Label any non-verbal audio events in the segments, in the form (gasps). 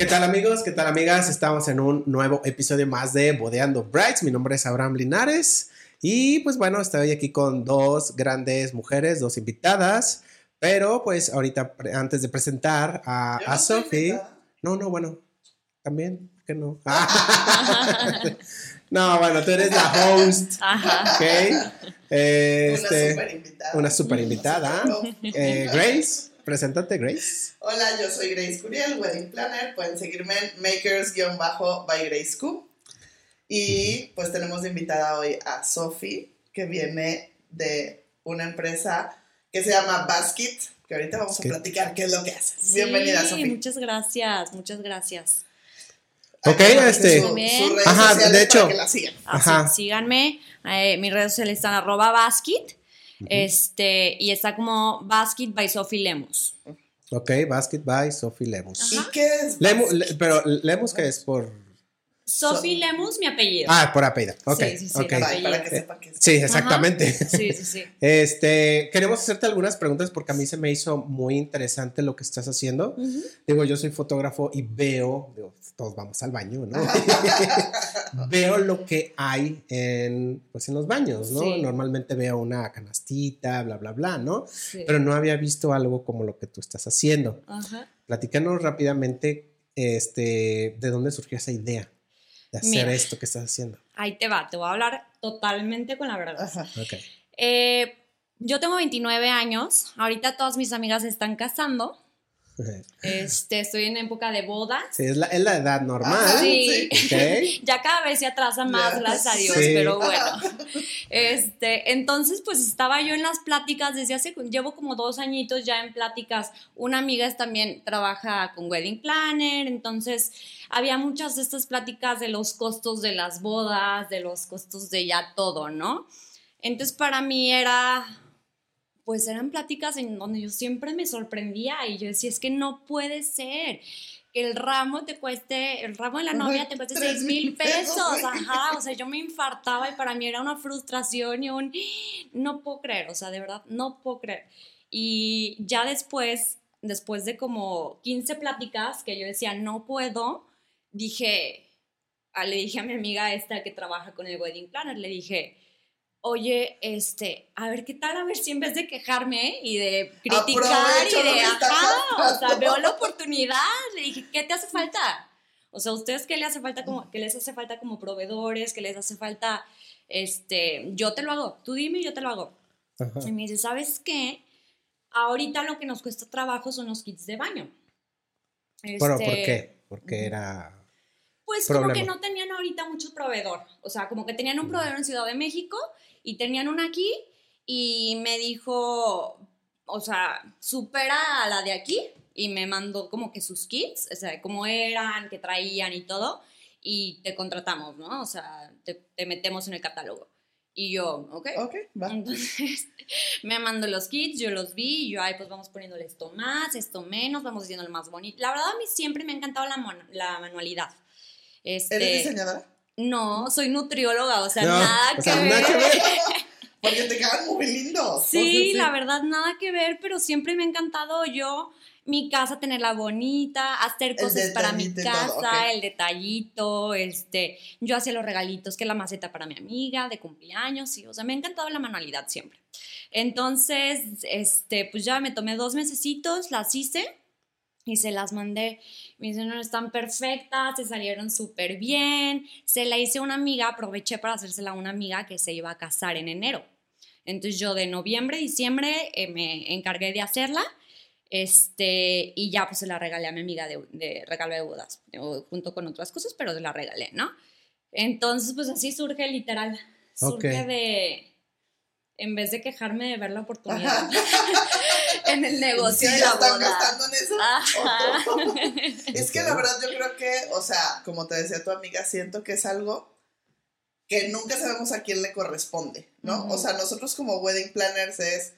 ¿Qué tal amigos? ¿Qué tal amigas? Estamos en un nuevo episodio más de Bodeando Brights. Mi nombre es Abraham Linares y pues bueno, estoy aquí con dos grandes mujeres, dos invitadas, pero pues ahorita antes de presentar a, a Sophie... No, no, bueno, también, que no? (laughs) no, bueno, tú eres la host. Ajá. Ok. Este, una super invitada. Una super invitada. Eh, Grace. Preséntate, Grace. Hola, yo soy Grace Curiel, Wedding Planner. Pueden seguirme en makers-by Grace Q. Y pues tenemos de invitada hoy a Sophie, que viene de una empresa que se llama Basket, que ahorita vamos a platicar qué es lo que hace. Bienvenida, Sophie. Muchas gracias, muchas gracias. Ok, este. ajá, de hecho. Que la sigan. Ajá. síganme. Eh, mis redes sociales están arroba basket este, y está como Basket by Sophie Lemus. Ok, Basket by Sophie Lemus. ¿Y qué es? pero Lemus, ¿qué es? Por Sophie Lemus, mi apellido. Ah, por apellido. Ok. Sí, sí, sí. Para que sepa que Sí, exactamente. Sí, sí, sí. (laughs) Este, queremos hacerte algunas preguntas porque a mí se me hizo muy interesante lo que estás haciendo. Digo, yo soy fotógrafo y veo, todos vamos al baño, ¿no? (laughs) veo lo que hay en, pues, en los baños, ¿no? Normalmente veo una canastita, bla, bla, bla, ¿no? Pero no había visto algo como lo que tú estás haciendo. Ajá. Platícanos rápidamente, este, de dónde surgió esa idea de hacer esto que estás haciendo? Ahí te va, te voy a hablar totalmente con la verdad. Eh, yo tengo 29 años, ahorita todas mis amigas se están casando. (laughs) Este, estoy en época de boda. Sí, es la, edad normal. sí. (laughs) ya cada vez se atrasa más, gracias a Dios, pero (laughs) bueno. Este, entonces, pues estaba yo en las pláticas desde hace, llevo como dos añitos ya en pláticas. Una amiga es, también trabaja con Wedding Planner, entonces había muchas de estas pláticas de los costos de las bodas, de los costos de ya todo, ¿no? Entonces para mí era, pues eran pláticas en donde yo siempre me sorprendía y yo decía, es que no puede ser que el ramo te cueste, el ramo de la novia te cueste 6 mil pesos, ajá, o sea, yo me infartaba y para mí era una frustración y un, no puedo creer, o sea, de verdad, no puedo creer. Y ya después, después de como 15 pláticas que yo decía, no puedo, dije, ah, le dije a mi amiga esta que trabaja con el wedding planner, le dije, oye, este, a ver qué tal, a ver si en vez de quejarme y de criticar y de, ajá, o sea, veo la oportunidad, le dije, ¿qué te hace falta? O sea, ¿ustedes qué les hace falta como, qué les hace falta como proveedores? ¿Qué les hace falta? Este, yo te lo hago, tú dime y yo te lo hago. Y me dice, ¿sabes qué? Ahorita lo que nos cuesta trabajo son los kits de baño. ¿Pero por este, qué? Porque era pues como que no tenían ahorita mucho proveedor. O sea, como que tenían un proveedor en Ciudad de México y tenían una aquí y me dijo, o sea, supera a la de aquí y me mandó como que sus kits, o sea, cómo eran, qué traían y todo, y te contratamos, ¿no? O sea, te, metemos en el catálogo. Y yo, ok. Ok, va. Entonces, (laughs) me mandó los kits, yo los vi, y yo, ay, pues vamos poniéndole esto más, esto menos, vamos haciendo el más bonito. La verdad, a mí siempre me ha encantado la, la manualidad. Este, ¿Eres diseñadora? No, soy nutrióloga, o sea, nada, que ver. (laughs) Porque te quedan muy lindos. Sí, la verdad, nada que ver, pero siempre me ha encantado yo mi casa tenerla bonita, hacer cosas para mi casa, el detallito, este, yo hacía los regalitos, que la maceta para mi amiga de cumpleaños, sí, o sea, me ha encantado la manualidad siempre. Entonces, este, pues ya me tomé dos mesecitos, las hice y se las mandé. Me dicen, no, están perfectas, se salieron súper bien. Se la hice a una amiga, aproveché para hacérsela a una amiga que se iba a casar en enero. Entonces yo de noviembre, diciembre eh, me encargué de hacerla. Este, y ya pues se la regalé a mi amiga de, de regalo de bodas, junto con otras cosas, pero se la regalé, ¿no? Entonces, pues así surge literal. Surge de, en vez de quejarme de ver la oportunidad (laughs) en el negocio de la boda. en eso? (laughs) es que la verdad yo creo que, o sea, como te decía tu amiga, siento que es algo que nunca sabemos a quién le corresponde, ¿no? O sea, nosotros como wedding planners es,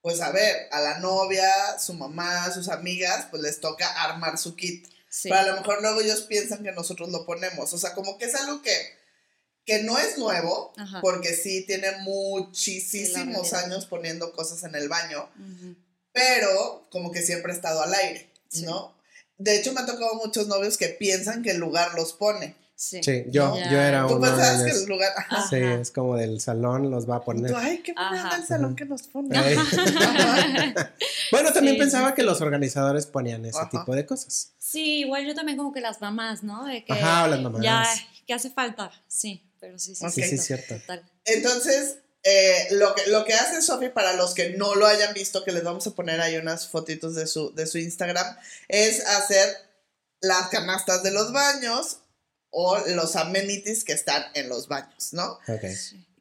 pues a ver, a la novia, su mamá, sus amigas, pues les toca armar su kit. Pero a lo mejor luego ellos piensan que nosotros lo ponemos. O sea, como que es algo que que no es nuevo, porque sí tiene muchísimos años poniendo cosas en el baño, pero como que siempre ha estado al aire, ¿no? de hecho me han tocado muchos novios que piensan que el lugar los pone. Sí, yo, yo era Tú uno de pensabas que el lugar. Ajá. Sí, es como del salón los va a poner. Tú, Ay, qué buena Ajá. el salón que nos pone. (laughs) Bueno, también Sí, pensaba sí, que los organizadores ponían ese Ajá. tipo de cosas. Sí, igual yo también como que las mamás, ¿no? De que Ajá, o las mamás. Ya, que hace falta, sí, pero sí, sí, Ok. Sí, sí, es cierto. Total. Entonces, eh, lo, que, lo que hace Sofi, para los que no lo hayan visto, que les vamos a poner ahí unas fotitos de su, de su Instagram, es hacer las canastas de los baños o los amenities que están en los baños, ¿no? Ok.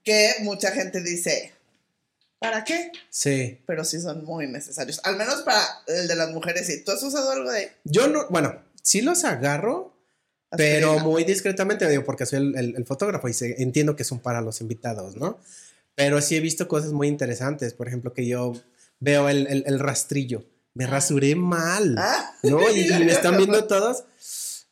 Que mucha gente dice, ¿para qué? Sí. Pero sí son muy necesarios. Al menos para el de las mujeres, sí. ¿Tú has usado algo de Yo no, bueno, sí los agarro, pero muy discretamente, digo, porque soy el, el- el fotógrafo y sé- entiendo que son para los invitados, ¿no? Pero sí he visto cosas muy interesantes. Por ejemplo, que yo veo el, el- el rastrillo. Me Ah. rasuré mal, Ah. ¿no? (laughs) Y, y me están viendo todos.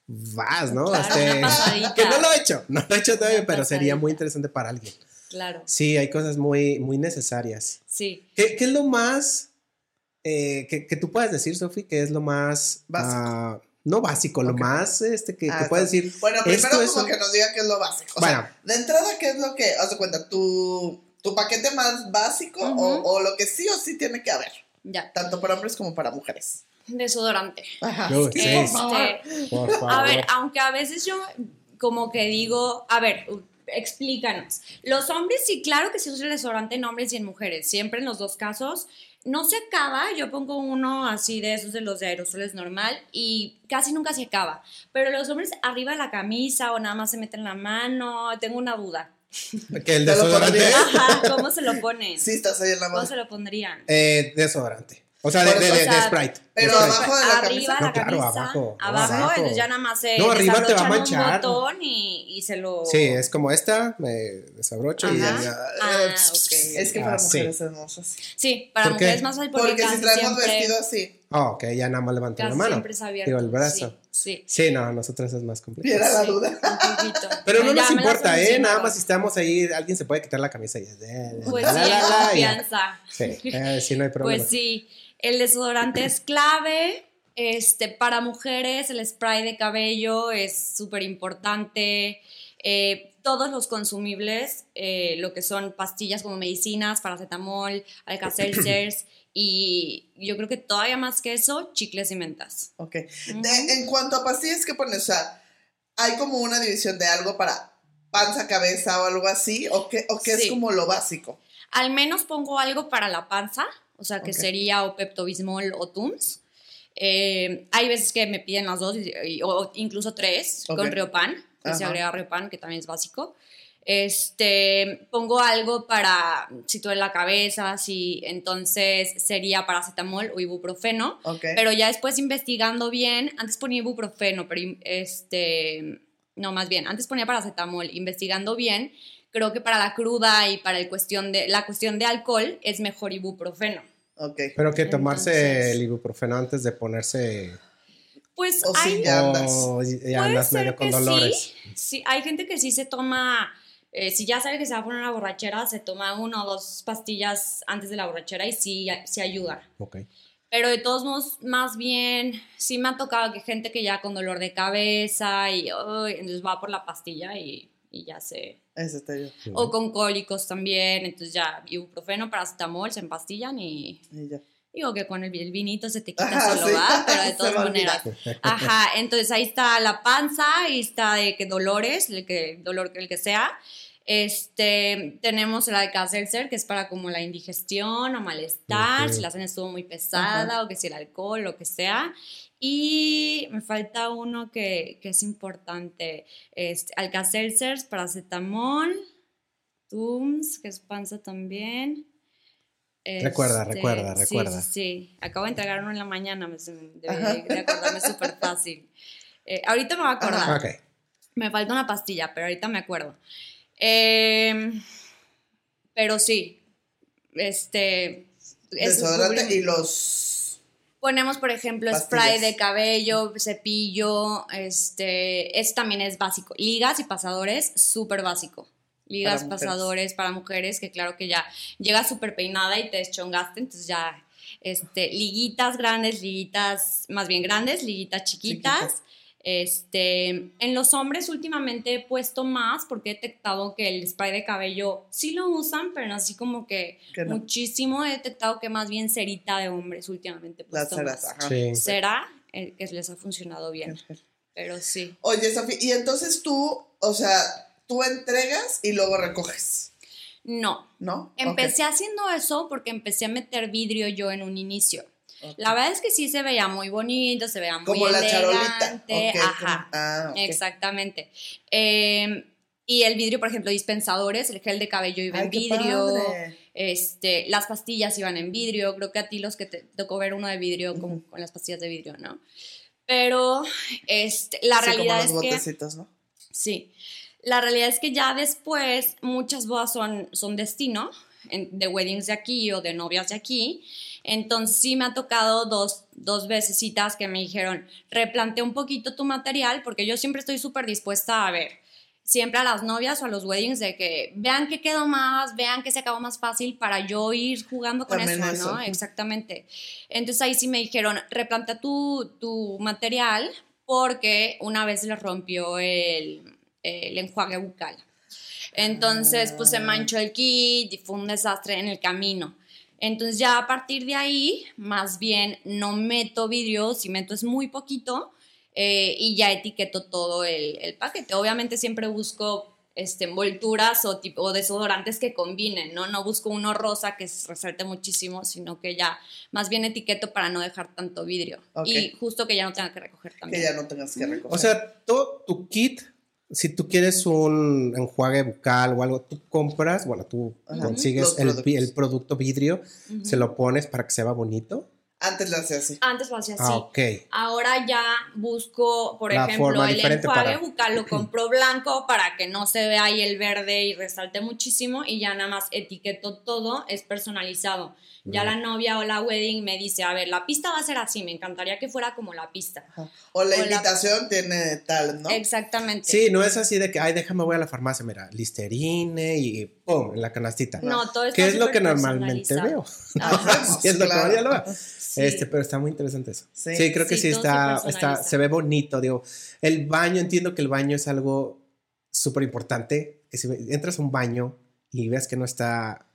Vas, ¿no? Claro, Este, que no lo he hecho, no lo he hecho todavía, Una pero sería muy interesante para alguien. Claro, Sí, hay cosas muy, muy necesarias. sí. ¿Qué, qué es lo más eh, que, que tú puedas decir, Sofi, que es lo más Básico. ah, no básico, lo Ok. más este que, Ah, que puedes decir? Bueno, esto primero es como un- que nos diga qué es lo básico. O Bueno. sea, de entrada, ¿qué es lo que, haz de cuenta, tu, tu paquete más básico o, Ujú. o lo que sí o sí tiene que haber, Ya. tanto para hombres como para mujeres? Desodorante. Ajá. Uy, sí, por favor. Este, Por favor. a ver, aunque a veces yo como que digo, a ver, explícanos. Los hombres sí, claro que sí usan el desodorante en hombres y en mujeres, siempre en los dos casos. No se acaba, yo pongo uno así de esos de los de aerosoles normal y casi nunca se acaba. Pero los hombres arriba de la camisa o nada más se meten la mano, tengo una duda. Que el (laughs) ¿Te lo desodorante. Ajá, ¿cómo se lo ponen? Sí, estás ahí en la ¿Cómo mano. se lo pondrían? Eh, desodorante. O sea, de, Sprite. pero De Sprite. abajo de la arriba camisa. la No, claro, abajo, abajo, abajo. entonces ya nada más se No, arriba te va a manchar. un botón y, y se lo... Sí, es como esta, me desabrocho y ya. Ah, Eh, ok. Es que para Ah, sí. mujeres hermosas. Sí, para mujeres más fácil porque, Porque si traemos siempre, vestido así, Oh, ok, ya nada más levanto la mano. siempre es abierto. Digo, el brazo. Sí, Sí, no, nosotros es más y complicado. era la Sí. duda. sí, un poquito. (laughs) Pero no Ya nos importa, ¿eh? Nada más si estamos ahí, alguien se puede quitar la camisa y es de. Pues la, sí, la, la, ya. confianza. Sí, eh, sí, no hay problema. Pues sí, el desodorante es clave. Este, para mujeres, el spray de cabello es súper importante. Eh, todos los consumibles, eh, lo que son pastillas como medicinas, paracetamol, alka-seltzers (clears throat) y yo creo que todavía más que eso, chicles y mentas. Ok. De- en cuanto a pastillas que pones, o sea, ¿hay como una división de algo para panza, cabeza o algo así? ¿O qué, o qué es Sí. como lo básico? Al menos pongo algo para la panza, o sea, que sería o Pepto-Bismol o Tums. Eh, hay veces que me piden las dos, o incluso tres, con Riopan, que se agrega Riopan, que también es básico. Este, pongo algo para si duele la cabeza, si entonces sería paracetamol o ibuprofeno. Ok. Pero ya después investigando bien, antes ponía ibuprofeno, pero este, no, más bien, antes ponía paracetamol, investigando bien, creo que para la cruda y para el cuestión de, la cuestión de alcohol es mejor ibuprofeno. ok. Pero que tomarse Entonces- el ibuprofeno antes de ponerse. Pues O si hay, ya andas. o andas medio con dolores. sí, sí, hay gente que sí se toma, eh, si ya sabe que se va a poner una borrachera, se toma una o dos pastillas antes de la borrachera y sí, sí ayuda. Ok. Pero de todos modos, más bien, sí me ha tocado que gente que ya con dolor de cabeza y ay, entonces va por la pastilla y, y ya se... Te digo. O con cólicos también, entonces ya ibuprofeno, paracetamol, se empastillan y Y ya. Digo que con el, el vinito se te quita Ajá, solo, sí. va, pero de (laughs) todas maneras. Ajá, entonces ahí está la panza, ahí está de que dolores, el que dolor el que sea. Este, tenemos el Alka-Seltzer, que es para como la indigestión o malestar, si la cena estuvo muy pesada o que si el alcohol, lo que sea. Y me falta uno que, que es importante, este, Alka-Seltzer, paracetamol, Tums, que es panza también. Recuerda, Este, recuerda, recuerda. Sí, sí. acabo de entregar uno en la mañana, me, debe de acordarme súper fácil. Eh, ahorita me voy a acordar. Ok. Me falta una pastilla, pero ahorita me acuerdo. Em, pero sí, este... es Desodorante y los. Ponemos, por ejemplo, Pastillas. spray de cabello, cepillo, este, eso también es básico. Ligas y pasadores, súper básico. Ligas, Para pasadores para mujeres, que claro que ya llega súper peinada y te deschongaste, entonces ya este, liguitas grandes, liguitas más bien grandes, liguitas chiquitas. Este, en los hombres últimamente he puesto más porque he detectado que el spray de cabello sí lo usan, pero no así como que, muchísimo. He detectado que más bien cerita de hombres últimamente he puesto más. Cera, eh, que les ha funcionado bien. Pero sí. Oye, Sofía, y entonces tú, o sea, tú entregas y luego recoges. No. ¿No? Empecé haciendo eso porque empecé a meter vidrio yo en un inicio. La verdad es que sí se veía muy bonito, se veía muy Como la charolita. Ajá. Ah, exactamente. Em, y el vidrio, por ejemplo, dispensadores, el gel de cabello iba en vidrio, este, las pastillas iban en vidrio. Creo que a ti los que te tocó ver uno de vidrio con, con las pastillas de vidrio, ¿no? Pero este, la realidad es que. ¿no? Sí. La realidad es que ya después muchas bodas son, son destino, de weddings de aquí o de novias de aquí. Entonces sí me ha tocado dos, dos veces que me dijeron, replantea un poquito tu material, porque yo siempre estoy súper dispuesta a ver, siempre a las novias o a los weddings, de que vean que quedó más, vean que se acabó más fácil para yo ir jugando con eso, ¿no? Exactamente. Entonces ahí sí me dijeron, replantea tu, tu material, porque una vez le rompió el el enjuague bucal. Entonces, pues se manchó el kit y fue un desastre en el camino. Entonces ya a partir de ahí, más bien no meto vidrio, si meto es muy poquito eh, y ya etiqueto todo el, el, paquete. Obviamente siempre busco este, envolturas o, tipo, desodorantes que combinen, ¿no? No busco uno rosa que resalte muchísimo, sino que ya más bien etiqueto para no dejar tanto vidrio. Y justo que ya no tenga que recoger también. Que ya no tengas que recoger. O sea, todo tu kit si tú quieres un enjuague bucal o algo, tú compras, bueno, tú consigues el, el, producto vidrio, se lo pones para que se vea bonito. Antes lo hacía así. Antes lo hacía ah, así. Ahora ya busco, por ejemplo, el enjuague bucal, lo (clears throat) compro blanco para que no se vea ahí el verde y resalte muchísimo y ya nada más etiqueto todo, es personalizado. Ya la novia o la wedding me dice, a ver, la pista va a ser así, me encantaría que fuera como la pista. O la invitación tiene tal, ¿no? Exactamente. Sí, no es así de que, ay, déjame, voy a la farmacia, mira, listerine y pum, en la canastita. No, todo ¿Qué es lo que normalmente veo? (laughs) (laughs) es lo que lo veo. Este, pero está muy interesante eso. Sí, creo que sí, está, está, se ve bonito, digo. El baño, entiendo que el baño es algo súper importante, que si entras a un baño y ves que no está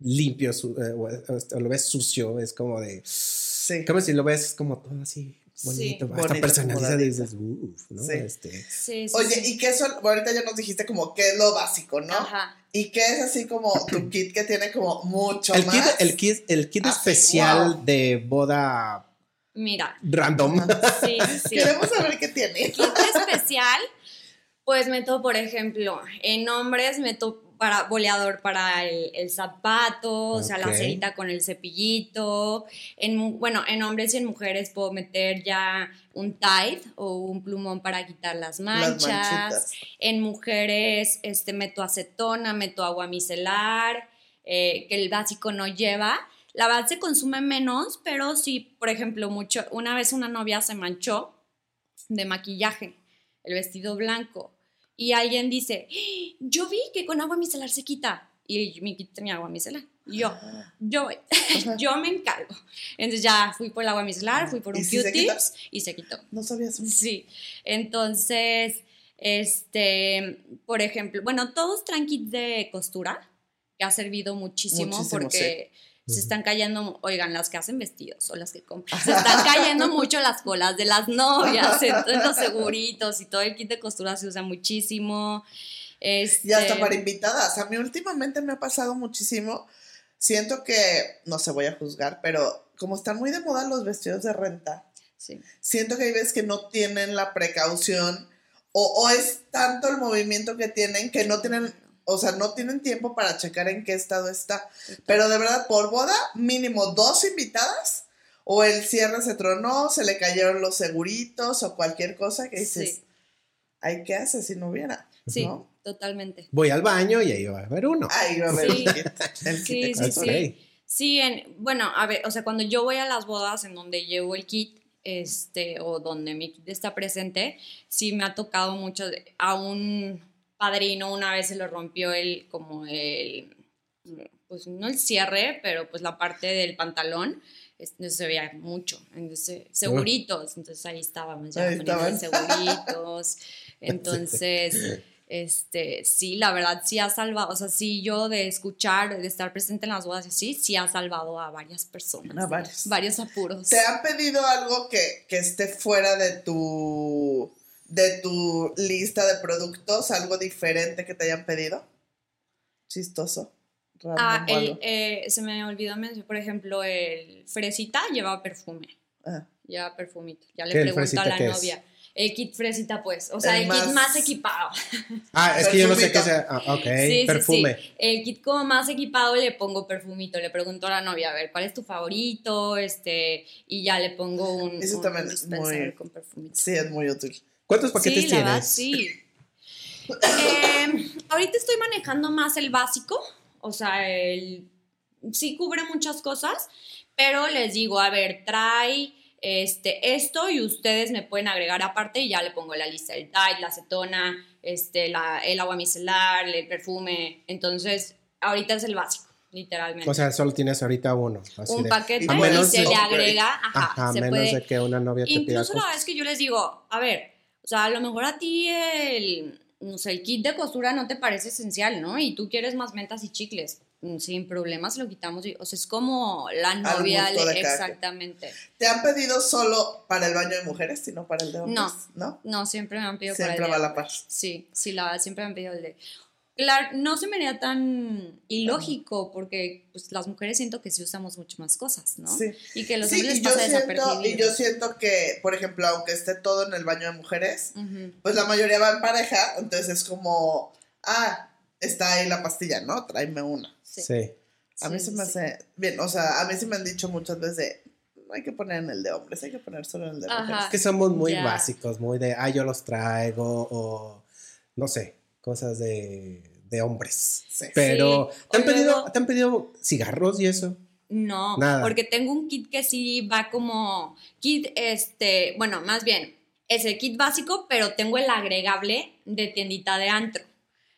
limpio eh, o, lo ves sucio, es como de... Sí. Como si lo ves como todo así bonito, hasta personalizado y dices, uff, ¿no? Este. Sí. Oye, ¿y qué son? Ahorita ya nos dijiste como qué es lo básico, ¿no? Ajá. ¿Y qué es así como tu kit que tiene como mucho el más? Kit, el kit, el kit especial de boda... Mira. Random. Sí, sí. (laughs) Queremos saber qué tiene. Kit especial, pues meto, por ejemplo, en hombres meto para boleador para el, zapato, o sea, la cerita con el cepillito. En, bueno, en hombres y en mujeres puedo meter ya un Tide o un plumón para quitar las manchas. en mujeres este, meto acetona, meto agua micelar, eh, que el básico no lleva. La verdad se consume menos, pero sí, por ejemplo, mucho, una vez una novia se manchó de maquillaje, el vestido blanco y alguien dice, yo vi que con agua micelar se quita. Y mi kit tenía agua micelar. Y yo, ah. yo, (laughs) yo me encargo. Entonces ya fui por el agua micelar, fui por un Q-tips y se quitó. No sabías. Sí. Entonces, este, por ejemplo, bueno, todos traen kits de costura, que ha servido muchísimo, porque se están cayendo, oigan, las que hacen vestidos o las que compran, se (laughs) están cayendo mucho las colas de las novias, entonces los seguritos y todo el kit de costura se usa muchísimo. Este... Y hasta para invitadas. A mí últimamente me ha pasado muchísimo. Siento que, no se voy a juzgar, pero como están muy de moda los vestidos de renta, siento que hay veces que no tienen la precaución o, o es tanto el movimiento que tienen que no tienen o sea, no tienen tiempo para checar en qué estado está. Pero de verdad, por boda, mínimo dos invitadas, o el cierre se tronó, se le cayeron los seguritos, o cualquier cosa que dices, ay, ¿qué hace si no hubiera? Sí, totalmente. Voy al baño y ahí va a haber uno. Ahí va a haber sí. el kit. Sí, sí, sí. Sí, en, bueno, a ver, o sea, cuando yo voy a las bodas en donde llevo el kit, este, o donde mi kit está presente, sí me ha tocado mucho, aún padrino una vez se lo rompió el, como el, pues no el cierre, pero pues la parte del pantalón. se veía mucho, entonces, seguritos, entonces ahí estábamos ya poniendo seguritos, (laughs) (laughs) entonces, este, sí, la verdad sí ha salvado, o sea, sí yo de escuchar, de estar presente en las bodas, sí, sí ha salvado a varias personas, a varios. varios apuros. ¿Te han pedido algo que, que esté fuera de tu, de tu lista de productos, algo diferente que te hayan pedido? Chistoso. Ah, eh, se me olvidó mencionar, por ejemplo, el fresita lleva perfume. Ah. Lleva perfumito. Ya le pregunto a la novia. El kit fresita, pues. O sea, el, kit más equipado. (laughs) Ah, es que yo no sé qué sea. Ah, ok, perfume. El kit como más equipado le pongo perfumito. Le pregunto a la novia, a ver, ¿cuál es tu favorito? Este, y ya le pongo un, Eso también es muy, con perfumito. Sí, es muy útil. ¿Cuántos paquetes tienes? sí. (laughs) eh, ahorita estoy manejando más el básico o sea, él sí cubre muchas cosas, pero les digo, a ver, trae este, esto y ustedes me pueden agregar aparte y ya le pongo la lista, el Tide, la acetona, este, la, el agua micelar, el perfume. Entonces, ahorita es el básico, literalmente. O sea, solo tienes ahorita uno. un paquete y se le agrega, ajá, a menos de que una novia te Incluso la vez que yo les digo, a ver, o sea, a lo mejor a ti el no sé, el kit de costura no te parece esencial, ¿no? Y tú quieres más mentas y chicles. Mm, sin problemas lo quitamos. O sea, es como la novia. exactamente. ¿Te han pedido solo para el baño de mujeres, sino para el de hombres? No. No, siempre me han pedido para el de va la paz. Sí, sí, la, siempre me han pedido el de. Claro, no se me haría tan ilógico porque pues, las mujeres siento que sí usamos mucho más cosas, ¿no? Sí. Y que los hombres les pasa siento, Y yo siento que, por ejemplo, aunque esté todo en el baño de mujeres, pues la mayoría va en pareja, entonces es como, ah, está ahí la pastilla, ¿no? Tráeme una. Sí. A mí se me hace bien, o sea, a mí se me han dicho muchas veces no hay que poner en el de hombres, hay que poner solo en el de mujeres. Es que somos muy básicos, muy de, ah, yo los traigo, o no sé cosas de, de hombres. Pero, ¿te, han pedido, ¿te han pedido cigarros y eso? No, Nada. porque tengo un kit que sí va como kit, este, bueno, más bien, es el kit básico, pero tengo el agregable de tiendita de antro.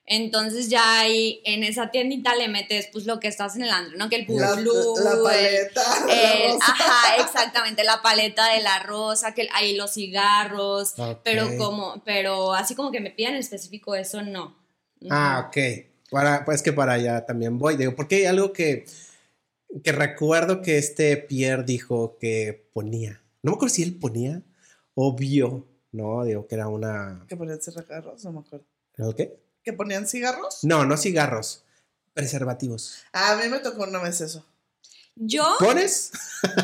Entonces ya ahí en esa tiendita le metes pues lo que estás en el antro, ¿no? Que el la, la paleta. ajá, exactamente, la paleta de la rosa, que ahí los cigarros, pero como, pero así como que me pidan en específico eso, no. Ah, ok. Para, pues que para allá también voy. Digo, porque hay algo que, que recuerdo que este Pierre dijo que ponía. No me acuerdo si él ponía o vio, ¿no? Digo que era una. ¿Que ponían cigarros? No me acuerdo. ¿El qué? ¿Que ponían cigarros? No, no cigarros. Preservativos. a mí me tocó una vez eso. Yo. ¿Pones?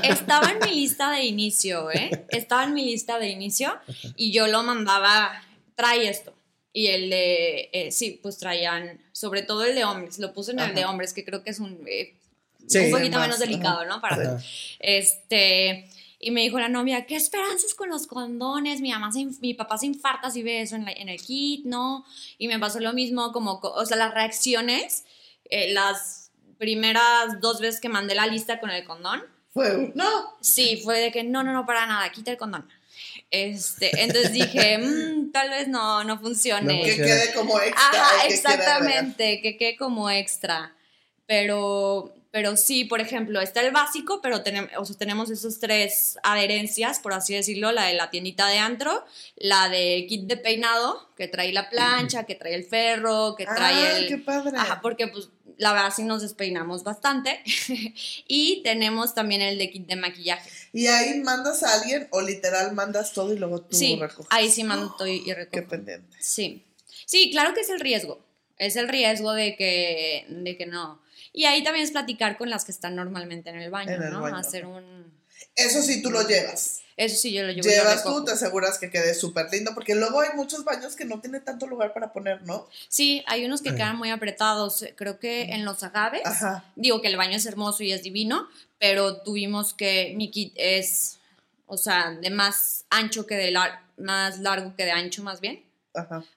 Estaba en mi (laughs) lista de inicio, ¿eh? Estaba en mi lista de inicio y yo lo mandaba, trae esto. Y el de, eh, sí, pues traían, sobre todo el de hombres, lo puse en el de hombres, que creo que es un, eh, un poquito menos delicado, ¿no? Para, este, y me dijo la novia, ¿qué esperanzas con los condones? Mi mamá, mi papá se infarta si ve eso en, en, el kit, ¿no? Y me pasó lo mismo, como, o sea, las reacciones, eh, las primeras dos veces que mandé la lista con el condón. Fue, no. Sí, fue de que no, no, no, para nada, quita el condón. Este, entonces dije, mm, tal vez no, no funcione. que quede como extra. Ajá, exactamente, que quede como extra. Pero, pero sí, por ejemplo, está el básico, pero tenemos, o sea, tenemos esas tres adherencias, por así decirlo, la de la tiendita de antro, la de kit de peinado, que trae la plancha, que trae el ferro, que trae ah, el... qué padre! Ajá, porque pues la verdad sí nos despeinamos bastante. (laughs) y tenemos también el de kit de maquillaje. ¿Y ahí mandas a alguien o literal mandas todo y luego tú sí, ahí sí mando (gasps) todo y recojo. Qué pendiente. Sí. Sí, claro que es el riesgo. Es el riesgo de que, de que no y ahí también es platicar con las que están normalmente en el baño, ¿no? Hacer un... Eso sí tú lo llevas. Eso sí yo lo llevo. Llevas tú, te aseguras que quede súper lindo, porque luego hay muchos baños que no tienen tanto lugar para poner, ¿no? Sí, hay unos que quedan muy apretados. Creo que en los agaves, digo que el baño es hermoso y es divino, pero tuvimos que, mi kit es, o sea, de más ancho que de más largo que de ancho más bien.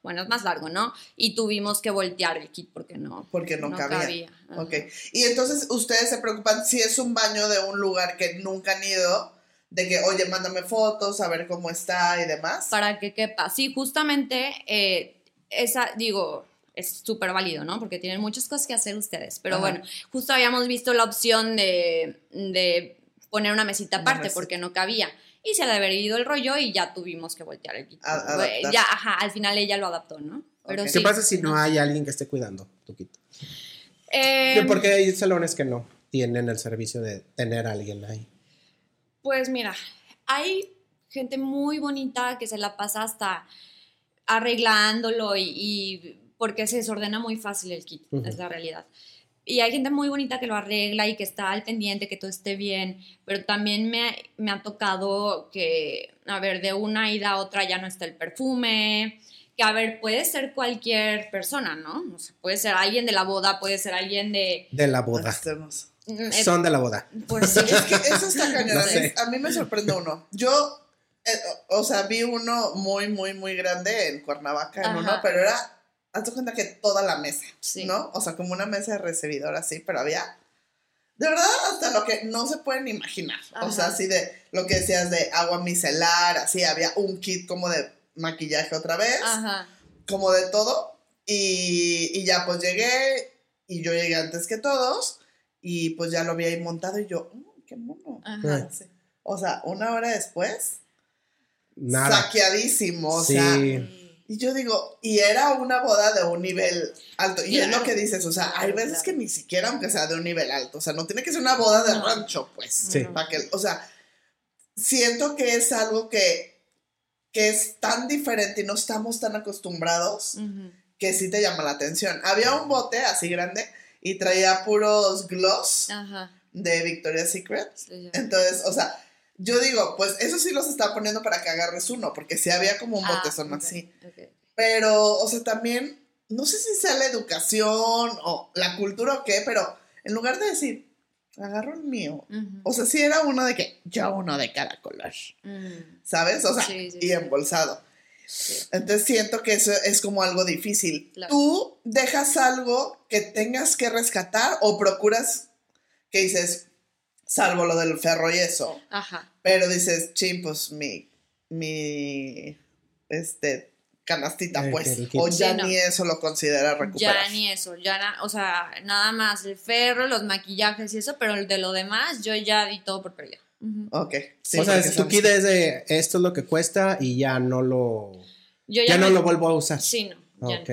Bueno, es más largo, ¿no? Y tuvimos que voltear el kit porque no. Porque no, cabía. Ok. Y entonces ustedes se preocupan si es un baño de un lugar que nunca han ido, de que, oye, mándame fotos, a ver cómo está y demás. Para que quepa. Sí, justamente, eh, esa, digo, es súper válido, ¿no? Porque tienen muchas cosas que hacer ustedes. Pero bueno, justo habíamos visto la opción de poner una mesita aparte porque no cabía. Y se le había ido el rollo y ya tuvimos que voltear el kit. ya, ajá, al final ella lo adaptó, ¿no? Pero ¿Qué pasa si no hay alguien que esté cuidando tu kit? Eh, porque hay salones que no tienen el servicio de tener a alguien ahí. Pues mira, hay gente muy bonita que se la pasa hasta arreglándolo y, porque se desordena muy fácil el kit, es la realidad. Y hay gente muy bonita que lo arregla y que está al pendiente, que todo esté bien, pero también me, me ha tocado que, a ver, de una ida a otra ya no está el perfume, que a ver, puede ser cualquier persona, ¿no? O sea, puede ser alguien de la boda, puede ser alguien de... De la boda. Mm, Son de la boda. Pues sí. (laughs) es que eso está cañón. A mí me sorprende uno. Yo eh, o sea, vi uno muy, muy, muy grande en Cuernavaca, en uno, pero era, hazte cuenta que toda la mesa, ¿no? O sea, como una mesa de recibidor así, pero había, de verdad, hasta lo que no se pueden imaginar. O sea, así de lo que decías de agua micelar, así, había un kit como de maquillaje otra vez, como de todo. Y, y ya pues llegué, y yo llegué antes que todos, y pues ya lo vi ahí montado, y yo, oh, qué mono. O sea, una hora después saqueadísimo, o sea. Y yo digo, y era una boda de un nivel alto. Y es lo que dices, o sea, hay veces que ni siquiera, aunque sea de un nivel alto, o sea, no tiene que ser una boda de rancho, pues. Sí. Para que, o sea, siento que es algo que, que es tan diferente y no estamos tan acostumbrados que sí te llama la atención. Había un bote así grande y traía puros gloss de Victoria's Secret. Entonces, o sea, yo digo, pues eso sí los está poniendo para que agarres uno, porque si había como un ah, botezón así. Pero, o sea, también, no sé si sea la educación o la cultura o qué, pero en lugar de decir, agarro el mío, o sea, sí era uno de que, yo uno de cada color, mm. ¿sabes? O sea, y embolsado. Entonces siento que eso es como algo difícil. Tú dejas algo que tengas que rescatar o procuras que dices, salvo lo del ferro y eso. Ajá. Pero dices, ching, pues mi, mi, este, canastita, pues. o ya ni eso lo considera recuperar. Ya ni eso, ya, o sea, nada más el ferro, los maquillajes y eso, pero de lo demás yo ya di todo por perdido. Ok. o sea, tu kit es de esto es lo que cuesta y ya no lo. ya, no lo vuelvo a usar. Sí, no. Ok.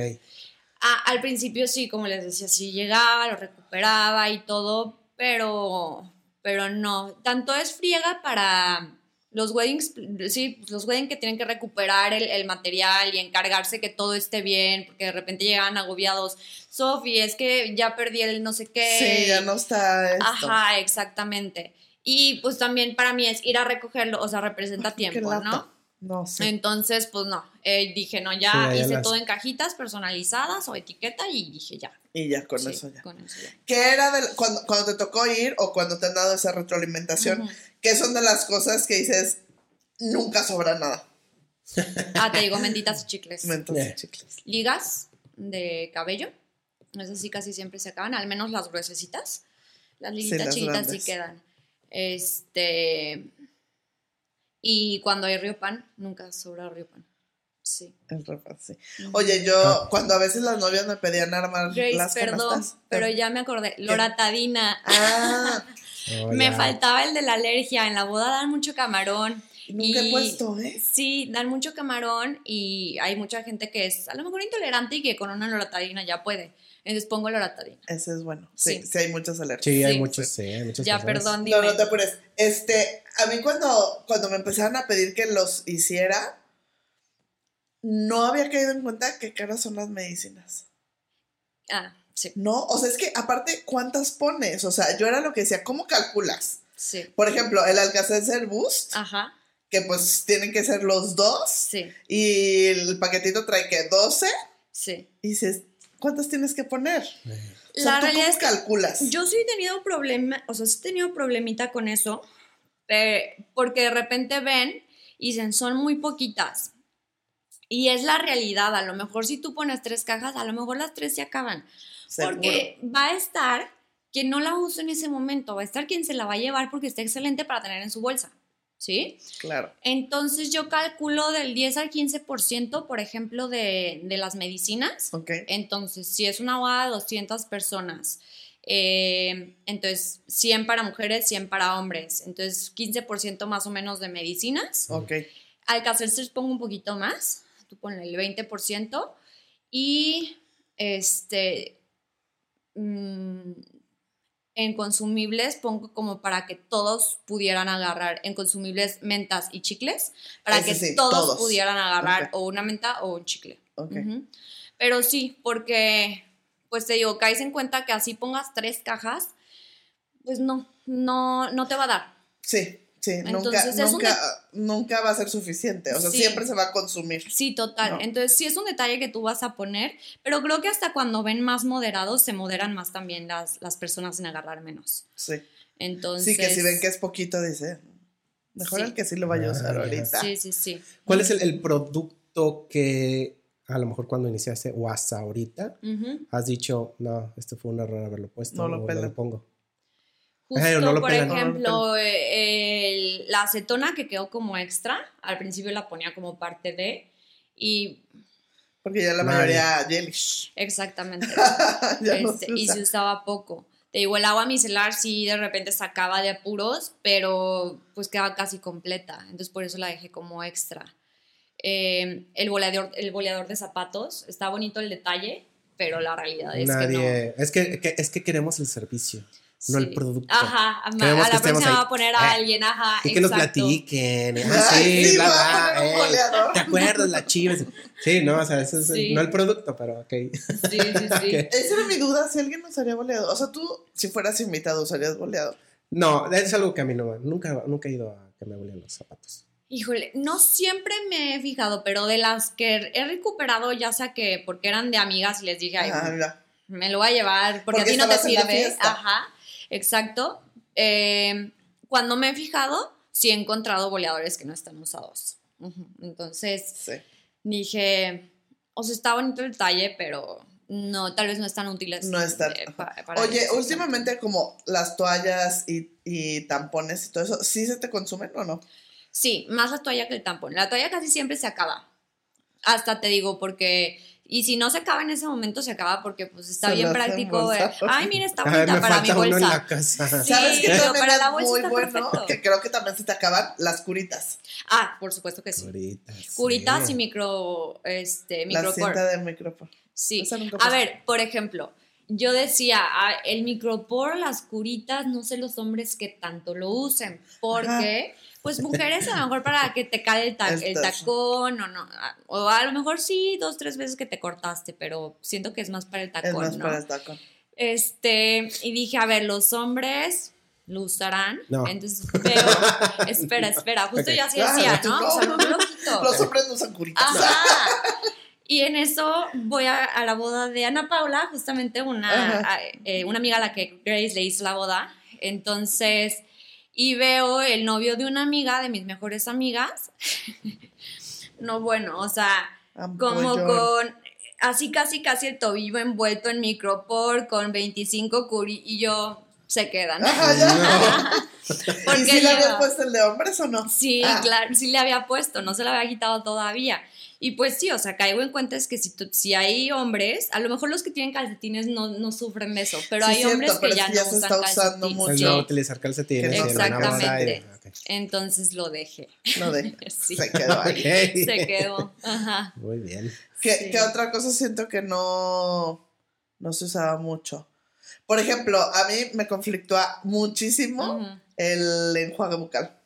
al principio sí, como les decía, sí llegaba, lo recuperaba y todo, pero pero no, tanto es friega para los weddings, sí, los weddings que tienen que recuperar el, material y encargarse que todo esté bien, porque de repente llegan agobiados, Sofi, es que ya perdí el no sé qué. Sí, ya no está esto. Ajá, exactamente. Y pues también para mí es ir a recogerlo, o sea, representa tiempo, ¿no? No sé. Entonces, pues no, eh, dije, no, ya hice todo en cajitas personalizadas o etiqueta y dije, ya. Y ya, con, eso, ya. ¿Qué era de, cuando, cuando, te tocó ir o cuando te han dado esa retroalimentación? ¿Qué son de las cosas que dices, nunca sobra nada? Ah, te digo, menditas y chicles. Menditas y chicles. Ligas de cabello. Esas sí casi siempre se acaban, al menos las gruesecitas. Las liguitas chiquitas sí quedan. Este y cuando hay río pan, nunca sobra río pan. Sí. El pan, sí. Oye, yo, cuando a veces las novias me pedían armar Grace, las perdón, pero ya me acordé. Loratadina. Ah. (laughs) me faltaba el de la alergia. En la boda dan mucho camarón. Nunca he puesto, ¿eh? Sí, dan mucho camarón y hay mucha gente que es a lo mejor intolerante y que con una loratadina ya puede. Entonces pongo loratadina. Ese es bueno. Sí, sí, hay muchas alergias. Sí, hay muchos, sí, hay muchas Ya, perdón, dime. No, no te apures. Este, a mí cuando, cuando me empezaron a pedir que los hiciera, no había caído en cuenta qué caras son las medicinas. Ah, sí. No, o sea, es que aparte, ¿cuántas pones? O sea, yo era lo que decía, ¿cómo calculas? Sí. Por ejemplo, el Alcacelser Boost. Ajá. Que pues tienen que ser los dos. Sí. Y el paquetito trae que 12. Sí. Y dices, ¿cuántas tienes que poner? La realidad es calculas? Yo sí he tenido problema, o sea, sí he tenido problemita con eso, porque de repente ven y dicen, son muy poquitas. Y es la realidad, a lo mejor si tú pones tres cajas, a lo mejor las tres se acaban. Porque va a estar quien no la usa en ese momento, va a estar quien se la va a llevar porque está excelente para tener en su bolsa. ¿Sí? Claro. Entonces yo calculo del 10 al 15%, por ejemplo, de, las medicinas. Ok. Entonces, si es una boda de 200 personas Eh, entonces, 100 para mujeres, 100 para hombres. Entonces, 15% más o menos de medicinas. Ok. Alka-Seltzer pongo un poquito más, tú ponle el 20%. Y este, mm, en consumibles pongo como para que todos pudieran agarrar, en consumibles mentas y chicles, para Ese que sí, todos, todos. pudieran agarrar o una menta o un chicle. Pero sí, porque, pues te digo, caes en cuenta que así pongas tres cajas, pues no, no, no te va a dar. Sí, sí, Entonces, nunca, nunca, nunca va a ser suficiente. O sea, Sí. siempre se va a consumir. Sí, total. No. Entonces sí es un detalle que tú vas a poner, pero creo que hasta cuando ven más moderados, se moderan más también las, las personas en agarrar menos. Sí. Entonces... Sí, que si ven que es poquito, dice, mejor Sí. el que sí lo vaya a usar Ah, ahorita. Sí, sí, sí. ¿Cuál es el, el producto que a lo mejor cuando iniciaste o hasta ahorita has dicho, no, esto fue un error haberlo puesto No lo o pelan. pongo? Justo, Ay, no lo por pelan, no, no lo ejemplo, eh, el- la acetona que quedó como extra, al principio la ponía como parte de, y Porque ya la Nadie. mayoría Jellish. exactamente, (laughs) ya no este, se y se usaba poco. Te digo, el agua micelar sí de repente sacaba de apuros, pero pues quedaba casi completa, entonces por eso la dejé como extra. Eh, el, boleador, el boleador de zapatos, está bonito el detalle, pero la realidad es que no. Nadie. Es, que, que- es que queremos el servicio, no el producto. Ajá, a, Queremos a que la próxima ahí. va a poner a Eh, alguien, ajá. Y que nos platiquen. Ay, Ah, (laughs) sí, sí, bla, eh. ¿Te acuerdas? La chivas. Sí, no, o sea, eso es Sí. no el producto, pero ok. Sí, sí, sí. (laughs) Ok. Esa era mi duda, si alguien usaría boleado. O sea, tú, si fueras invitado, usarías boleado. No, es algo que a mí no, nunca, nunca he ido a que me huelen los zapatos. Híjole, no siempre me he fijado, pero de las que he recuperado, ya sea que porque eran de amigas y les dije, ay, Ajá, mira. me lo voy a llevar porque, Porque a ti no te sirve. Ajá, exacto. Eh, cuando me he fijado, sí he encontrado boleadores que no están usados. Entonces Sí. dije, o sea, está bonito el detalle, pero no, tal vez no están útiles. No están. eh, pa- para Oye, eso. últimamente como las toallas y, y tampones y todo eso, ¿sí se te consumen o no? Sí, más la toalla que el tampón. La toalla casi siempre se acaba. Hasta te digo, porque. Y si no se acaba en ese momento, se acaba porque pues está Se bien práctico. eh. Ay, mira, está (laughs) bonita para mi uno en bolsa. la casa. Sí, ¿Sabes para la bolsa muy está bueno? perfecto. Que creo que también se te acaban las curitas. Ah, por supuesto que sí. Curitas. Curitas sí. y micro. Este, La micropor. cinta de micropor. Sí. A ver, por ejemplo, yo decía, ah, el micropor, las curitas, no sé los hombres que tanto lo usen, porque, pues mujeres a lo mejor para que te cae el, ta- El tacón o no, ah, o a lo mejor sí, dos, tres veces que te cortaste, pero siento que es más para el Es tacón, más ¿no? para el tacón. Este, y dije, a ver, los hombres lo usarán, No. entonces veo, espera, espera, justo Ok. yo así decía, ¿no? no. O sea, no lo quito. Los hombres no usan curitas. Ajá. Y en eso voy a, a la boda de Ana Paula, justamente una, a- eh, una amiga a la que Grace le hizo la boda. Entonces, y veo el novio de una amiga, de mis mejores amigas. (laughs) no, bueno, o sea, como con, así casi casi el tobillo envuelto en micropor, con 25 curi, y yo, se quedan. Ajá, ya. No. (laughs) ¿Y Porque si le lleva- puesto el de hombres o no? Sí, Ah. claro, sí le había puesto, no se lo había quitado todavía. Y pues sí, o sea, caigo en cuenta es que si, tú- si hay hombres, a lo mejor los que tienen calcetines no, no sufren de eso, pero Sí, hay cierto, hombres pero que ya que ya no se usan está usando calcetines. mucho. No utilizar calcetines. Exactamente. Entonces lo dejé. No de. (laughs) Sí. Se quedó ahí. Ok. (laughs) Se quedó. Ajá. Muy bien. ¿Qué, Sí. qué otra cosa siento que no, no se usaba mucho? Por ejemplo, a mí me conflictúa muchísimo el enjuague bucal.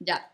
Ya.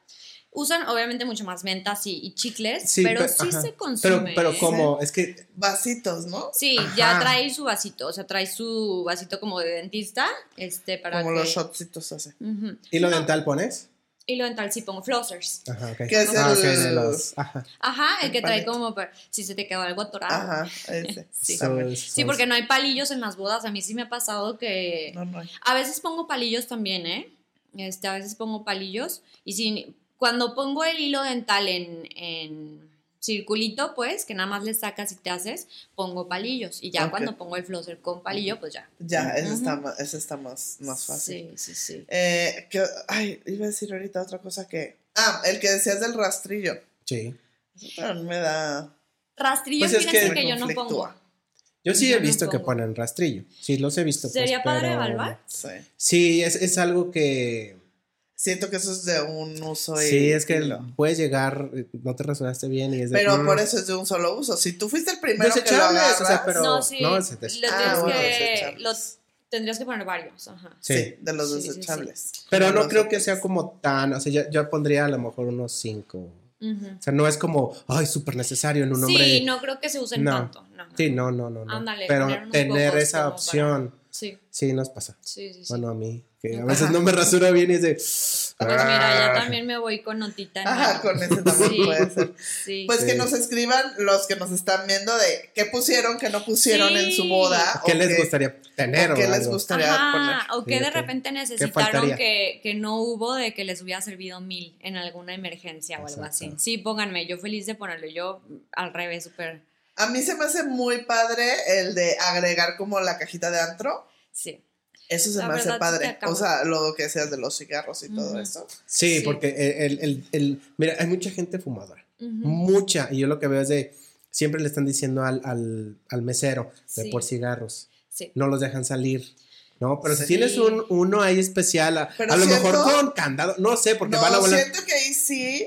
Usan obviamente mucho más mentas y, y chicles, Sí, pero pe- sí ajá. se consume. Pero, pero como, es que Vasitos, ¿no? Sí, ya trae su vasito, o sea, trae su vasito como de dentista, este, para Como que... los shotcitos. Ujú. hilo No, dental pones. Hilo dental sí pongo flossers. Ajá, ok. ¿Qué es Ah, el- de los- ajá. Ajá, el que trae palito. como per- si se te quedó algo atorado. Ajá, ese. (laughs) Sí. también. So- Sí, so- porque no hay palillos en las bodas. A mí sí me ha pasado que No, no hay. a veces pongo palillos también, ¿eh? Este, a veces pongo palillos y si cuando pongo el hilo dental en, en circulito, pues, que nada más le sacas y te haces, pongo palillos. Y ya cuando pongo el flosser con palillo, pues ya. Ya, ese Ujú. está, ma- ese está más, más fácil. Sí, sí, sí. Eh, que, ay, iba a decir ahorita otra cosa que. Ah, el que decías del rastrillo. Sí. Eso también me da. Rastrillo, Pues es que que, yo no pongo. Yo sí he visto que ponen rastrillo. Sí, los he visto. Pues, ¿Sería padre evaluar? Sí. Sí, es, es algo que. Siento que eso es de un uso. y- Sí, es que lo- puedes llegar, eh, no te resolaste bien y es de. Pero mm, por eso es de un solo uso. Si tú fuiste el primero que lo o sea, pero- no, sí. no, es des- lo Ah, tienes bueno, que, desechables. los tendrías que poner varios. Ajá. sí. Sí. de los Sí, sí, sí. desechables. Pero no creo que sea como tan. O sea, yo, yo pondría a lo mejor unos cinco. O sea, no es como, ay, súper necesario en un hombre. Sí, no creo que se usen No. tanto. No, no. Sí, no, no, no. no. Ándale, Pero tener esa para- opción, Sí, sí nos pasa. sí, sí. sí. Bueno, a mí, que a veces no me rasura bien y es de. pues mira, ya "Ah". también me voy con notita Ajá, con ese también Sí. puede ser. Sí. Pues que nos escriban los que nos están viendo de qué pusieron, qué no pusieron en su boda. ¿Qué o les gustaría tener o o qué les gustaría poner. O que de repente necesitaron que, que no hubo de que les hubiera servido mil en alguna emergencia o algo así. Sí, pónganme, yo feliz de ponerlo. Yo al revés, súper. A mí se me hace muy padre el de agregar como la cajita de antro. Sí. Eso se La me hace padre. O sea, lo que seas de los cigarros y todo eso. Sí, Sí. porque el, el- el- Mira, hay mucha gente fumadora. Mucha. Y yo lo que veo es de. Siempre le están diciendo al, al, al mesero de Sí. por cigarros. Sí. No los dejan salir. No, pero si tienes un, uno ahí especial, a, lo mejor con candado, no sé, porque no, van a volar. siento que ahí sí,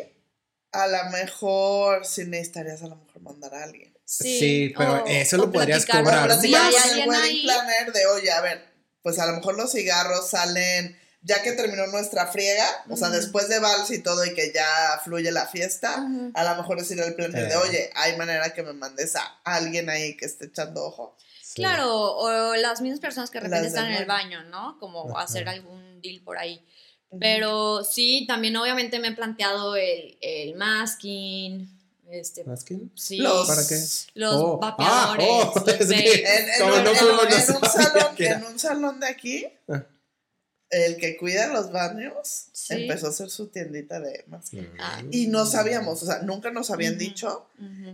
a lo mejor sí necesitarías a lo mejor mandar a alguien. Sí, pero eso lo podrías cobrar. platicar sí, con el wedding planner de, oye, a ver, pues a lo mejor los cigarros salen, ya que terminó nuestra friega, o sea, después de vals y todo y que ya fluye la fiesta, a lo mejor decirle al planner de, Eh. oye, hay manera que me mandes a alguien ahí que esté echando ojo. Sí. Claro, o las mismas personas que de repente Las están en el baño. ¿no? Como hacer algún deal por ahí. Pero sí, también obviamente me he planteado el, el masking, este, ¿Masking? sí, Los- ¿Para qué? los Oh, vapeadores, ah, oh, los. (laughs) En, un, no en- fuimos, no en un sabía (laughs) salón, en un salón de aquí, Ah. el que cuida los baños Sí. empezó a hacer su tiendita de masking. Ah. Y no sabíamos, o sea, nunca nos habían dicho.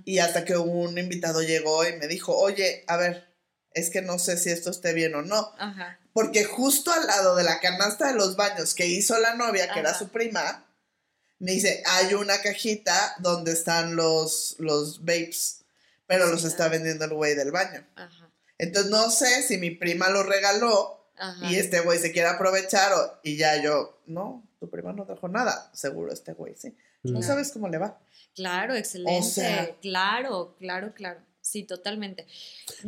Y hasta que un invitado llegó y me dijo, oye, a ver, es que no sé si esto esté bien o no. Ajá. Porque justo al lado de la canasta de los baños que hizo la novia, que era su prima, me dice, hay una cajita donde están los, los vapes, pero Sí, los está vendiendo el güey del baño. Ajá. Entonces no sé si mi prima lo regaló Ajá. y este güey se quiere aprovechar o- y ya yo, no, tu prima no trajo nada, seguro este güey, sí. No sabes cómo le va. Claro, excelente. sea- claro, claro, claro. Sí, totalmente.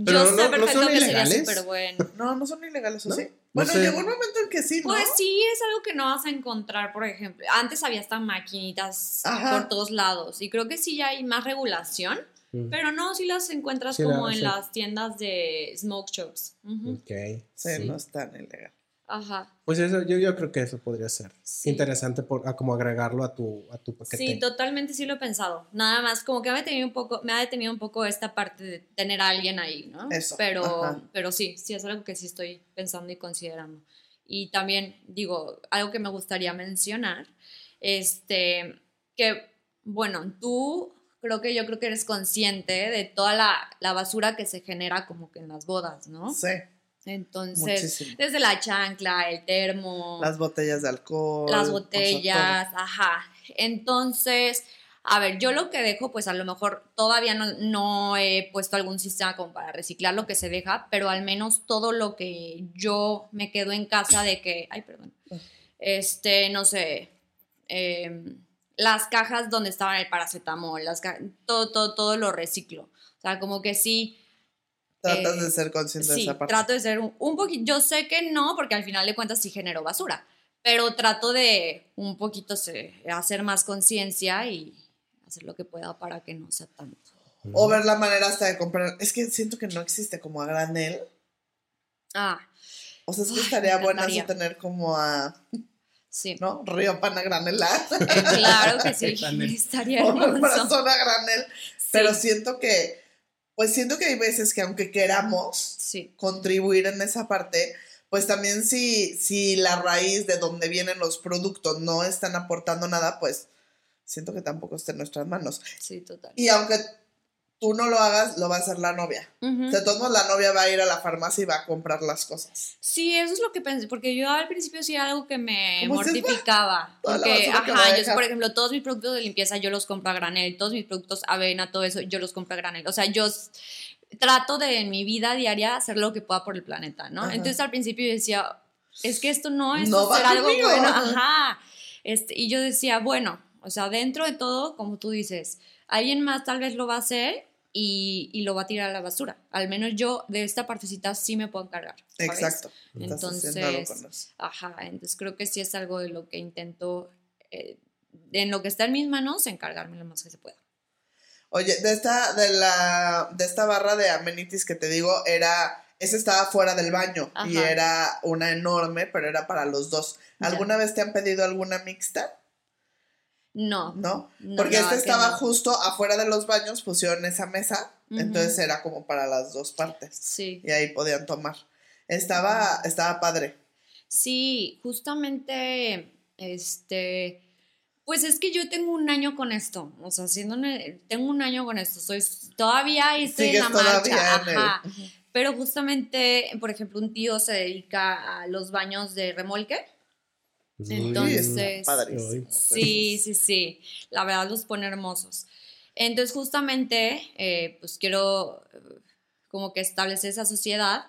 Pero Yo no- sé no perfecto son que sería ilegales. súper bueno. No, no son ilegales, ¿o ¿No? sí? No Bueno, sé. llegó un momento en que sí, ¿no? Pues sí, es algo que no vas a encontrar, por ejemplo. Antes había hasta maquinitas Ajá. por todos lados y creo que sí ya hay más regulación, Mm. pero no, sí las encuentras Sí, como la- en sí. las tiendas de smoke shops. Ujú. Ok. Sí, Sí. no es tan ilegal. Ajá. Pues eso, yo, yo creo que eso podría ser Sí. interesante por, a como agregarlo a tu, a tu paquete. Sí, totalmente sí lo he pensado. Nada más, como que me ha detenido un poco, me ha detenido un poco esta parte de tener a alguien ahí, ¿no? Eso, Pero, ajá. pero sí, sí es algo que sí estoy pensando y considerando. Y también, digo, algo que me gustaría mencionar, este, que, bueno, tú creo que yo creo que eres consciente de toda la, la basura que se genera como que en las bodas, ¿no? Sí, Entonces, muchísimo. desde la chancla, el termo, Las botellas de alcohol. las o sea, botellas, ajá. Entonces, a ver, yo lo que dejo, pues a lo mejor todavía no, no he puesto algún sistema como para reciclar lo que se deja, pero al menos todo lo que yo me quedo en casa de que, ay, perdón, este, no sé, em, las cajas donde estaban el paracetamol, las todo, todo, todo lo reciclo. O sea, como que sí. Tratas eh, de ser consciente de esa parte. trato de ser un, un poquito, yo sé que no, porque al final de cuentas sí genero basura, pero trato de un poquito se- hacer más conciencia y hacer lo que pueda para que no sea tanto. O ver la manera hasta de comprar. Es que siento que no existe como a granel. Ah, O sea, es que Ay, estaría bueno encantaría. tener como a, sí. ¿no? Río Pana Granelar. Eh, claro que sí, (laughs) estaría (laughs) hermoso. zona granel. Sí, Pero siento que, pues siento que hay veces que aunque queramos sí, contribuir en esa parte, pues también si, si la raíz de donde vienen los productos no están aportando nada, pues siento que tampoco está en nuestras manos. sí, total. Y aunque tú no lo hagas, lo va a hacer la novia. Ujú. De todos modos, la novia va a ir a la farmacia y va a comprar las cosas. Sí, eso es lo que pensé, porque yo al principio sí era algo que me ¿Cómo dices, mortificaba. (laughs) Porque, ajá, yo, por ejemplo, todos mis productos de limpieza yo los compro a granel, todos mis productos avena, todo eso, yo los compro a granel. O sea, yo trato de en mi vida diaria hacer lo que pueda por el planeta, ¿no? Entonces al principio yo decía, es que esto no es no algo bueno, ajá. Este, y yo decía, bueno, o sea, dentro de todo, como tú dices, alguien más tal vez lo va a hacer y, lo va a tirar a la basura. Al menos yo de esta partecita sí me puedo encargar. Exacto. Entonces, ajá, entonces creo que sí es algo de lo que intento, eh, en lo que está en mis manos, encargarme lo más que se pueda. Oye, de esta, de la, de esta barra de amenities que te digo, era, esa estaba fuera del baño y era una enorme, pero era para los dos. ¿Alguna vez te han pedido alguna mixta? No. ¿No? Porque esta estaba justo afuera de los baños, pusieron esa mesa, entonces era como para las dos partes. Sí. Y ahí podían tomar. Estaba, estaba padre. Sí, justamente, este, pues es que yo tengo un año con esto, o sea, haciendo, tengo un año con esto, soy, todavía estoy en la marcha, ajá. Pero justamente, por ejemplo, un tío se dedica a los baños de remolque. Entonces, sí, sí, sí, la verdad los pone hermosos. Entonces, justamente, eh, pues quiero como que establecer esa sociedad,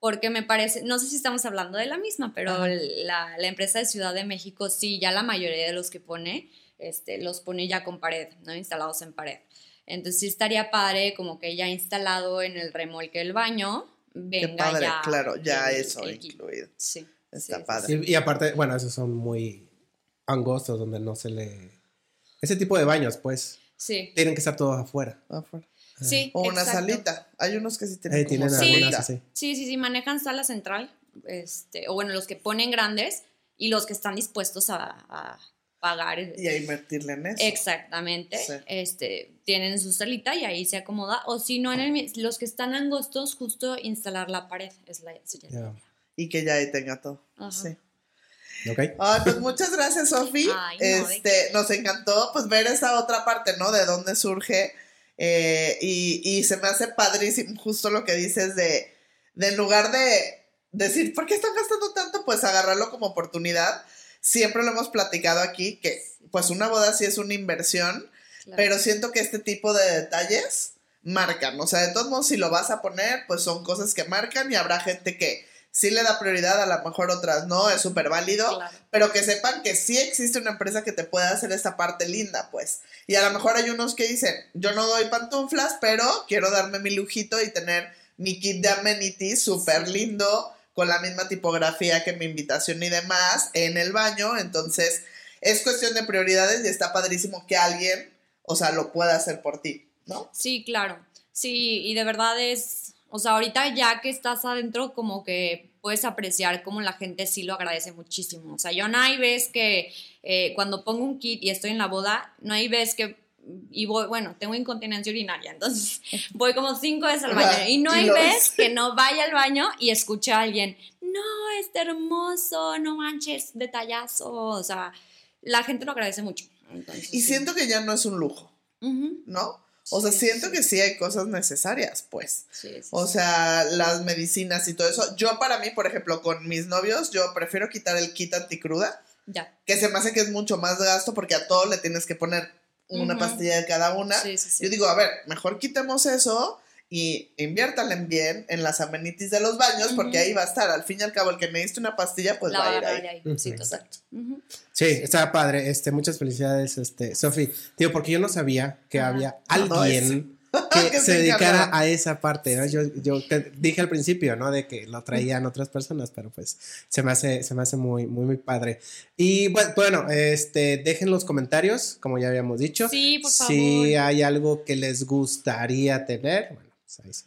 porque me parece, no sé si estamos hablando de la misma, pero la, la, empresa de Ciudad de México sí, ya la mayoría de los que pone, este, los pone ya con pared, ¿no? Instalados en pared. Entonces sí estaría padre como que ya instalado en el remolque del baño, venga padre, ya. Claro, ya eso incluido. Sí. Está padre. Y, aparte, bueno, esos son muy angostos donde no se le... Ese tipo de baños, pues. Sí. Tienen que estar todos afuera. Afuera. Sí. O una salita. Hay unos que sí tienen, como salita. sí. sí, sí, sí, manejan sala central. Este, o bueno, los que ponen grandes y los que están dispuestos a, pagar. Y a invertirle en eso. Exactamente. Este, tienen su salita y ahí se acomoda. O si no, en el, los que están angostos, justo instalar la pared. Es la y que ya ahí tenga todo. Sí. Okay. pues muchas gracias, Sofi. (laughs) este, nos encantó pues ver esa otra parte, ¿no? De dónde surge. Eh, y, y, se me hace padrísimo justo lo que dices de, de en lugar de decir, ¿por qué están gastando tanto? Pues agarrarlo como oportunidad. Siempre lo hemos platicado aquí, que pues una boda sí es una inversión, pero siento que este tipo de detalles marcan. O sea, de todos modos, si lo vas a poner, pues son cosas que marcan y habrá gente que sí le da prioridad, a lo mejor otras no, es súper válido, pero que sepan que sí existe una empresa que te puede hacer esta parte linda, pues. Y a lo mejor hay unos que dicen, yo no doy pantuflas, pero quiero darme mi lujito y tener mi kit de amenities súper lindo, con la misma tipografía que mi invitación y demás, en el baño, entonces es cuestión de prioridades y está padrísimo que alguien, o sea, lo pueda hacer por ti, ¿no? Sí, claro. Sí, y de verdad es o sea, ahorita ya que estás adentro, como que puedes apreciar cómo la gente sí lo agradece muchísimo. O sea, yo no hay vez que eh, cuando pongo un kit y estoy en la boda, no hay vez que y voy, bueno, tengo incontinencia urinaria, entonces (laughs) voy como cinco veces al baño y no hay vez que no vaya al baño y escuche a alguien, no, está hermoso, no manches, detallazo, o sea, la gente lo agradece mucho. y siento que ya no es un lujo, ¿no? O sea, siento que sí hay cosas necesarias, pues. o sea, las medicinas y todo eso. Yo para mí, por ejemplo, con mis novios, yo prefiero quitar el kit anticruda. Ya. Que se me hace que es mucho más gasto porque a todo le tienes que poner una pastilla de cada una. Yo digo, a ver, mejor quitemos eso y inviértanle bien en las amenities de los baños, porque ahí va a estar. Al fin y al cabo, el que me diste una pastilla, pues va a ir ahí. Sí, exacto. Sí, está padre. Este, muchas felicidades, este, Sofi. Tío, porque yo no sabía que había alguien (laughs) que, se dedicara a esa parte, Yo, yo te dije al principio, ¿no? De que lo traían otras personas, pero pues se me hace, se me hace muy, muy, muy padre. Y bueno, este, dejen los comentarios, como ya habíamos dicho. Sí, por favor. Si hay algo que les gustaría tener, pues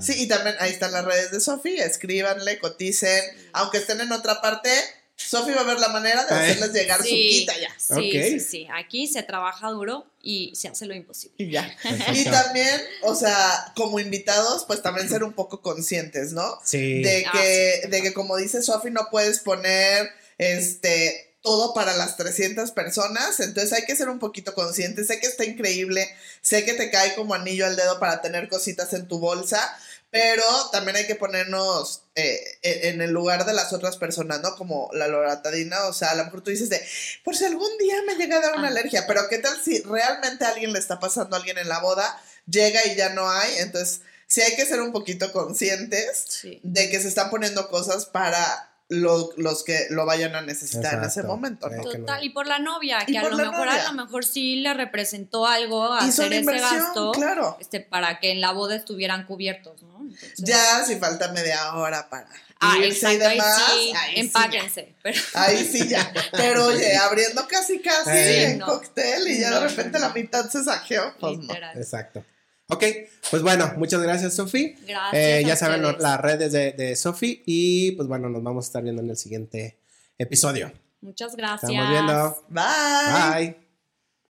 sí, y también ahí están las redes de Sofi, escríbanle, coticen, aunque estén en otra parte, Sofi va a ver la manera de hacerles llegar su quita ya. Sí, sí, sí. Aquí se trabaja duro y se hace lo imposible. Y ya. (laughs) y también, o sea, como invitados, pues también ser un poco conscientes, ¿no? Sí. De ah, que, de que como dice Sofi, no puedes poner este todo para las 300 personas, entonces hay que ser un poquito consciente. Sé que está increíble, sé que te cae como anillo al dedo para tener cositas en tu bolsa, pero también hay que ponernos eh, en el lugar de las otras personas, ¿no? Como la loratadina, o sea, a lo mejor tú dices de, por si algún día me llega a dar una ah. alergia, pero ¿qué tal si realmente a alguien le está pasando a alguien en la boda, llega y ya no hay? Entonces sí hay que ser un poquito conscientes de que se están poniendo cosas para los que lo vayan a necesitar en ese momento, ¿no? Total, y por la novia, que a lo mejor a lo mejor sí le representó algo hacer ese gasto claro. este, para que en la boda estuvieran cubiertos, ¿no? ya, si falta media hora para ah, irse y demás, ahí sí, empáquense. Ahí sí ya. Pero oye, abriendo casi casi en cóctel y ya de repente la mitad se saqueó, pues Exacto. Ok, pues bueno, muchas gracias, Sofi. Gracias. Eh, ya saben las redes de, de Sofi y pues bueno, nos vamos a estar viendo en el siguiente episodio. Muchas gracias. Estamos viendo. Bye. Bye.